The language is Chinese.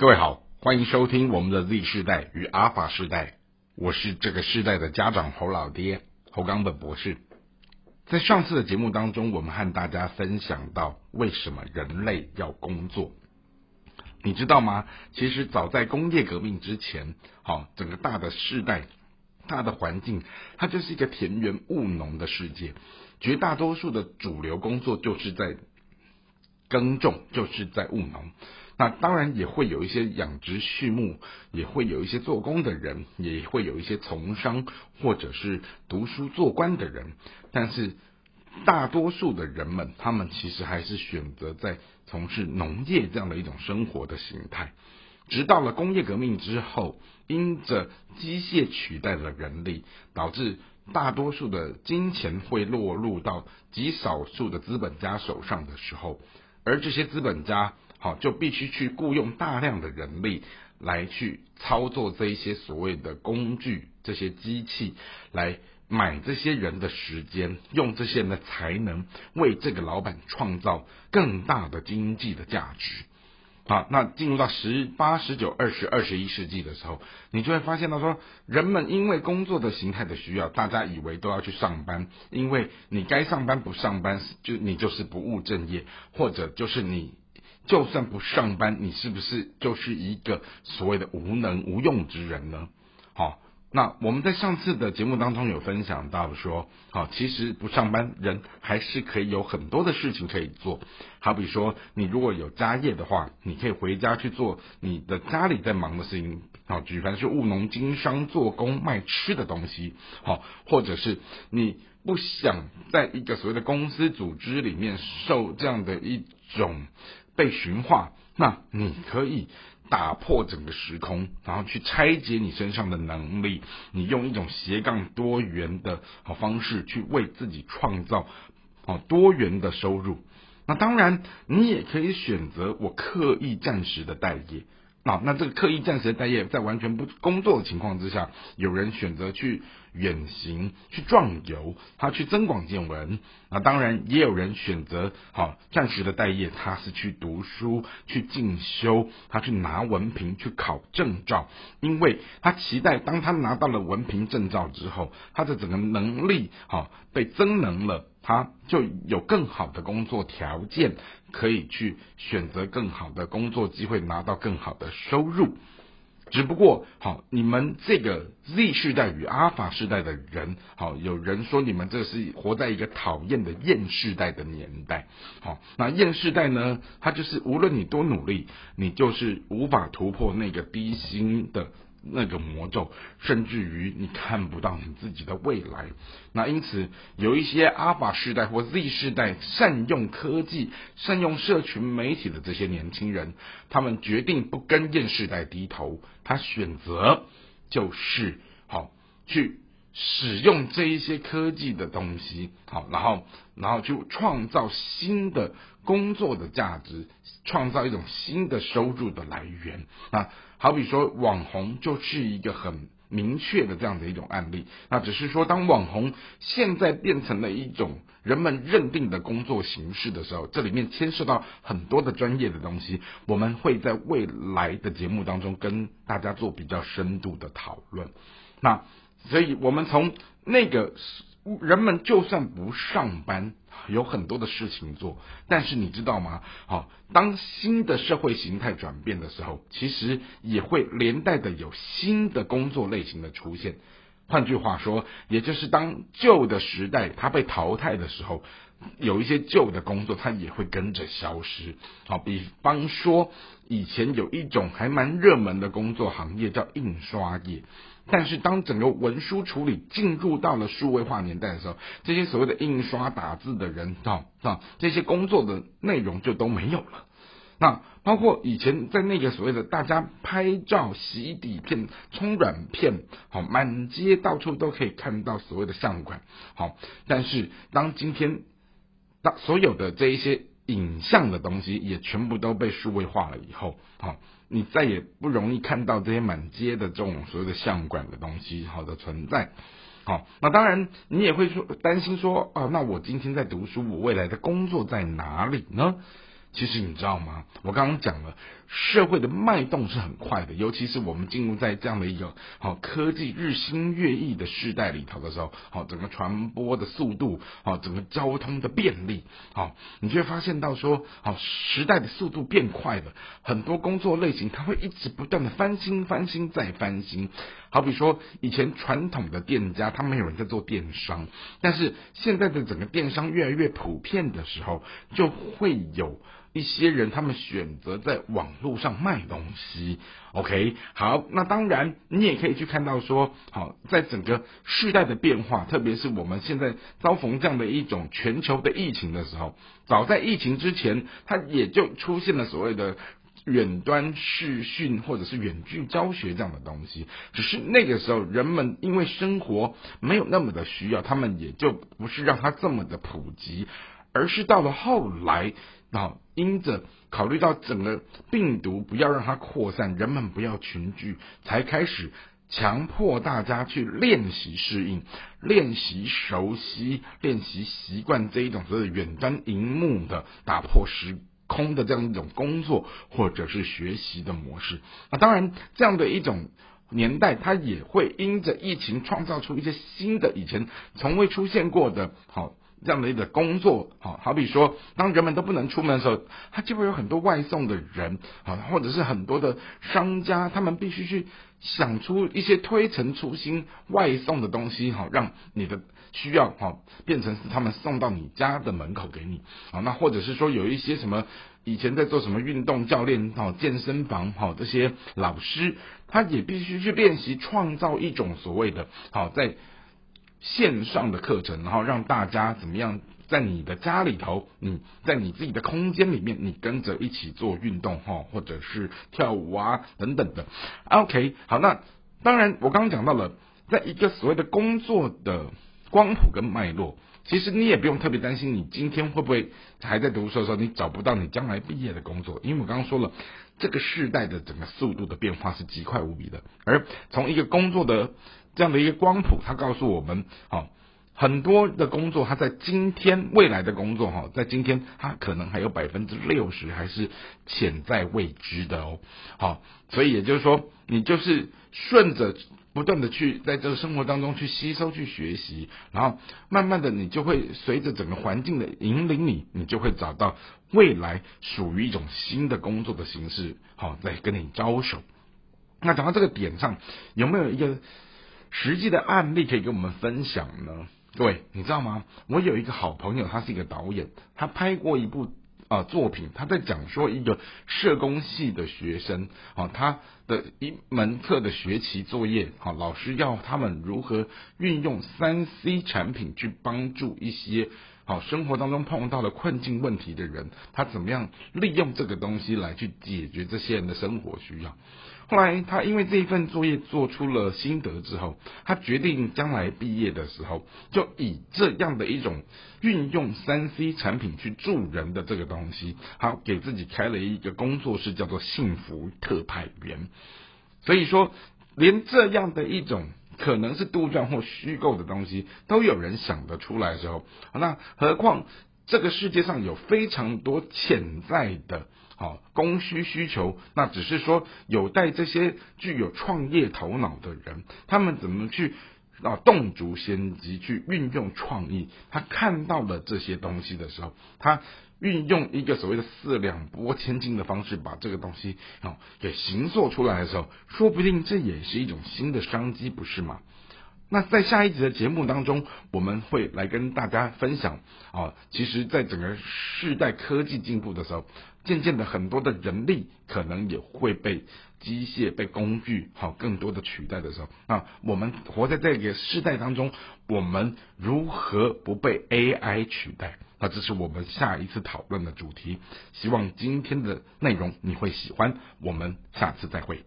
各位好，欢迎收听我们的 Z 世代与阿法世代，我是这个世代的家长侯老爹侯冈本博士。在上次的节目当中，我们和大家分享到为什么人类要工作。你知道吗？其实早在工业革命之前，好，整个大的世代、大的环境，它就是一个田园务农的世界，绝大多数的主流工作就是在耕种，就是在务农。那当然也会有一些养殖畜牧，也会有一些做工的人，也会有一些从商或者是读书做官的人，但是大多数的人们，他们其实还是选择在从事农业这样的一种生活的形态。直到了工业革命之后，因着机械取代了人力，导致大多数的金钱会落入到极少数的资本家手上的时候，而这些资本家。好，就必须去雇佣大量的人力来去操作这一些所谓的工具，这些机器来买这些人的时间，用这些人的才能为这个老板创造更大的经济的价值。好，那进入到十八、十九、二十、二十一世纪的时候，你就会发现到说，人们因为工作的形态的需要，大家以为都要去上班，因为你该上班不上班，就你就是不务正业，或者就是你。就算不上班，你是不是就是一个所谓的无能无用之人呢？好，那我们在上次的节目当中有分享到说，好，其实不上班人还是可以有很多的事情可以做。好比说，你如果有家业的话，你可以回家去做你的家里在忙的事情。好，举凡是务农经商、做工卖吃的东西，好，或者是你不想在一个所谓的公司组织里面受这样的一种。被驯化，那你可以打破整个时空，然后去拆解你身上的能力，你用一种斜杠多元的好方式去为自己创造好多元的收入。那当然，你也可以选择我刻意暂时的待业。啊，那这个刻意暂时的待业，在完全不工作的情况之下，有人选择去远行、去壮游，他去增广见闻。那当然，也有人选择好暂时的待业，他是去读书、去进修，他去拿文凭、去考证照，因为他期待当他拿到了文凭证照之后，他的整个能力好被增能了。他就有更好的工作条件，可以去选择更好的工作机会，拿到更好的收入。只不过，好，你们这个 Z 世代与阿法世代的人，好，有人说你们这是活在一个讨厌的厌世代的年代。好，那厌世代呢？它就是无论你多努力，你就是无法突破那个低薪的。那个魔咒，甚至于你看不到你自己的未来。那因此，有一些阿法世代或 Z 世代善用科技、善用社群媒体的这些年轻人，他们决定不跟厌世代低头，他选择就是好去使用这一些科技的东西，好，然后然后去创造新的工作的价值，创造一种新的收入的来源啊。好比说，网红就是一个很明确的这样的一种案例。那只是说，当网红现在变成了一种人们认定的工作形式的时候，这里面牵涉到很多的专业的东西。我们会在未来的节目当中跟大家做比较深度的讨论。那所以，我们从那个。人们就算不上班，有很多的事情做。但是你知道吗？好，当新的社会形态转变的时候，其实也会连带的有新的工作类型的出现。换句话说，也就是当旧的时代它被淘汰的时候，有一些旧的工作它也会跟着消失。好，比方说，以前有一种还蛮热门的工作行业叫印刷业。但是当整个文书处理进入到了数位化年代的时候，这些所谓的印刷打字的人，啊啊，这些工作的内容就都没有了。那包括以前在那个所谓的大家拍照、洗底片、冲软片，好，满街到处都可以看到所谓的相馆，好。但是当今天，当所有的这一些影像的东西也全部都被数位化了以后，好。你再也不容易看到这些满街的这种所谓的相馆的东西，好的存在。好，那当然你也会说担心说，啊，那我今天在读书，我未来的工作在哪里呢？其实你知道吗？我刚刚讲了，社会的脉动是很快的，尤其是我们进入在这样的一个好科技日新月异的时代里头的时候，好整个传播的速度，好整个交通的便利，好，你就会发现到说，好时代的速度变快了，很多工作类型它会一直不断的翻新、翻新再翻新。好比说，以前传统的店家他没有人在做电商，但是现在的整个电商越来越普遍的时候，就会有。一些人他们选择在网络上卖东西，OK，好，那当然你也可以去看到说，好，在整个世代的变化，特别是我们现在遭逢这样的一种全球的疫情的时候，早在疫情之前，它也就出现了所谓的远端视讯或者是远距教学这样的东西，只是那个时候人们因为生活没有那么的需要，他们也就不是让它这么的普及，而是到了后来。那因着考虑到整个病毒不要让它扩散，人们不要群聚，才开始强迫大家去练习适应、练习熟悉、练习习惯这一种所谓远端荧幕的打破时空的这样一种工作或者是学习的模式。那当然，这样的一种年代，它也会因着疫情创造出一些新的、以前从未出现过的，好。这样的一个工作，好，好比说，当人们都不能出门的时候，他就会有很多外送的人，啊，或者是很多的商家，他们必须去想出一些推陈出新外送的东西，哈，让你的需要，哈，变成是他们送到你家的门口给你，啊，那或者是说有一些什么以前在做什么运动教练，哈，健身房，哈，这些老师，他也必须去练习创造一种所谓的，好在。线上的课程，然后让大家怎么样，在你的家里头，你在你自己的空间里面，你跟着一起做运动哈，或者是跳舞啊等等的。OK，好，那当然我刚刚讲到了，在一个所谓的工作的光谱跟脉络，其实你也不用特别担心，你今天会不会还在读书的时候，你找不到你将来毕业的工作，因为我刚刚说了，这个世代的整个速度的变化是极快无比的，而从一个工作的。这样的一个光谱，它告诉我们，哈，很多的工作，它在今天未来的工作，哈，在今天它可能还有百分之六十还是潜在未知的哦，好，所以也就是说，你就是顺着不断的去在这个生活当中去吸收、去学习，然后慢慢的，你就会随着整个环境的引领你，你就会找到未来属于一种新的工作的形式，好，在跟你招手。那讲到这个点上，有没有一个？实际的案例可以跟我们分享呢？各位，你知道吗？我有一个好朋友，他是一个导演，他拍过一部啊作品，他在讲说一个社工系的学生啊，他的一门课的学期作业，啊，老师要他们如何运用三 C 产品去帮助一些好生活当中碰到了困境问题的人，他怎么样利用这个东西来去解决这些人的生活需要。后来，他因为这一份作业做出了心得之后，他决定将来毕业的时候，就以这样的一种运用三 C 产品去助人的这个东西，好给自己开了一个工作室，叫做幸福特派员。所以说，连这样的一种可能是杜撰或虚构的东西，都有人想得出来的时候，那何况这个世界上有非常多潜在的。好，供需需求，那只是说有待这些具有创业头脑的人，他们怎么去啊动足先机去运用创意？他看到了这些东西的时候，他运用一个所谓的四两拨千斤的方式，把这个东西啊给行做出来的时候，说不定这也是一种新的商机，不是吗？那在下一集的节目当中，我们会来跟大家分享啊，其实，在整个世代科技进步的时候，渐渐的很多的人力可能也会被机械、被工具好更多的取代的时候，那我们活在这个世代当中，我们如何不被 AI 取代？那这是我们下一次讨论的主题。希望今天的内容你会喜欢，我们下次再会。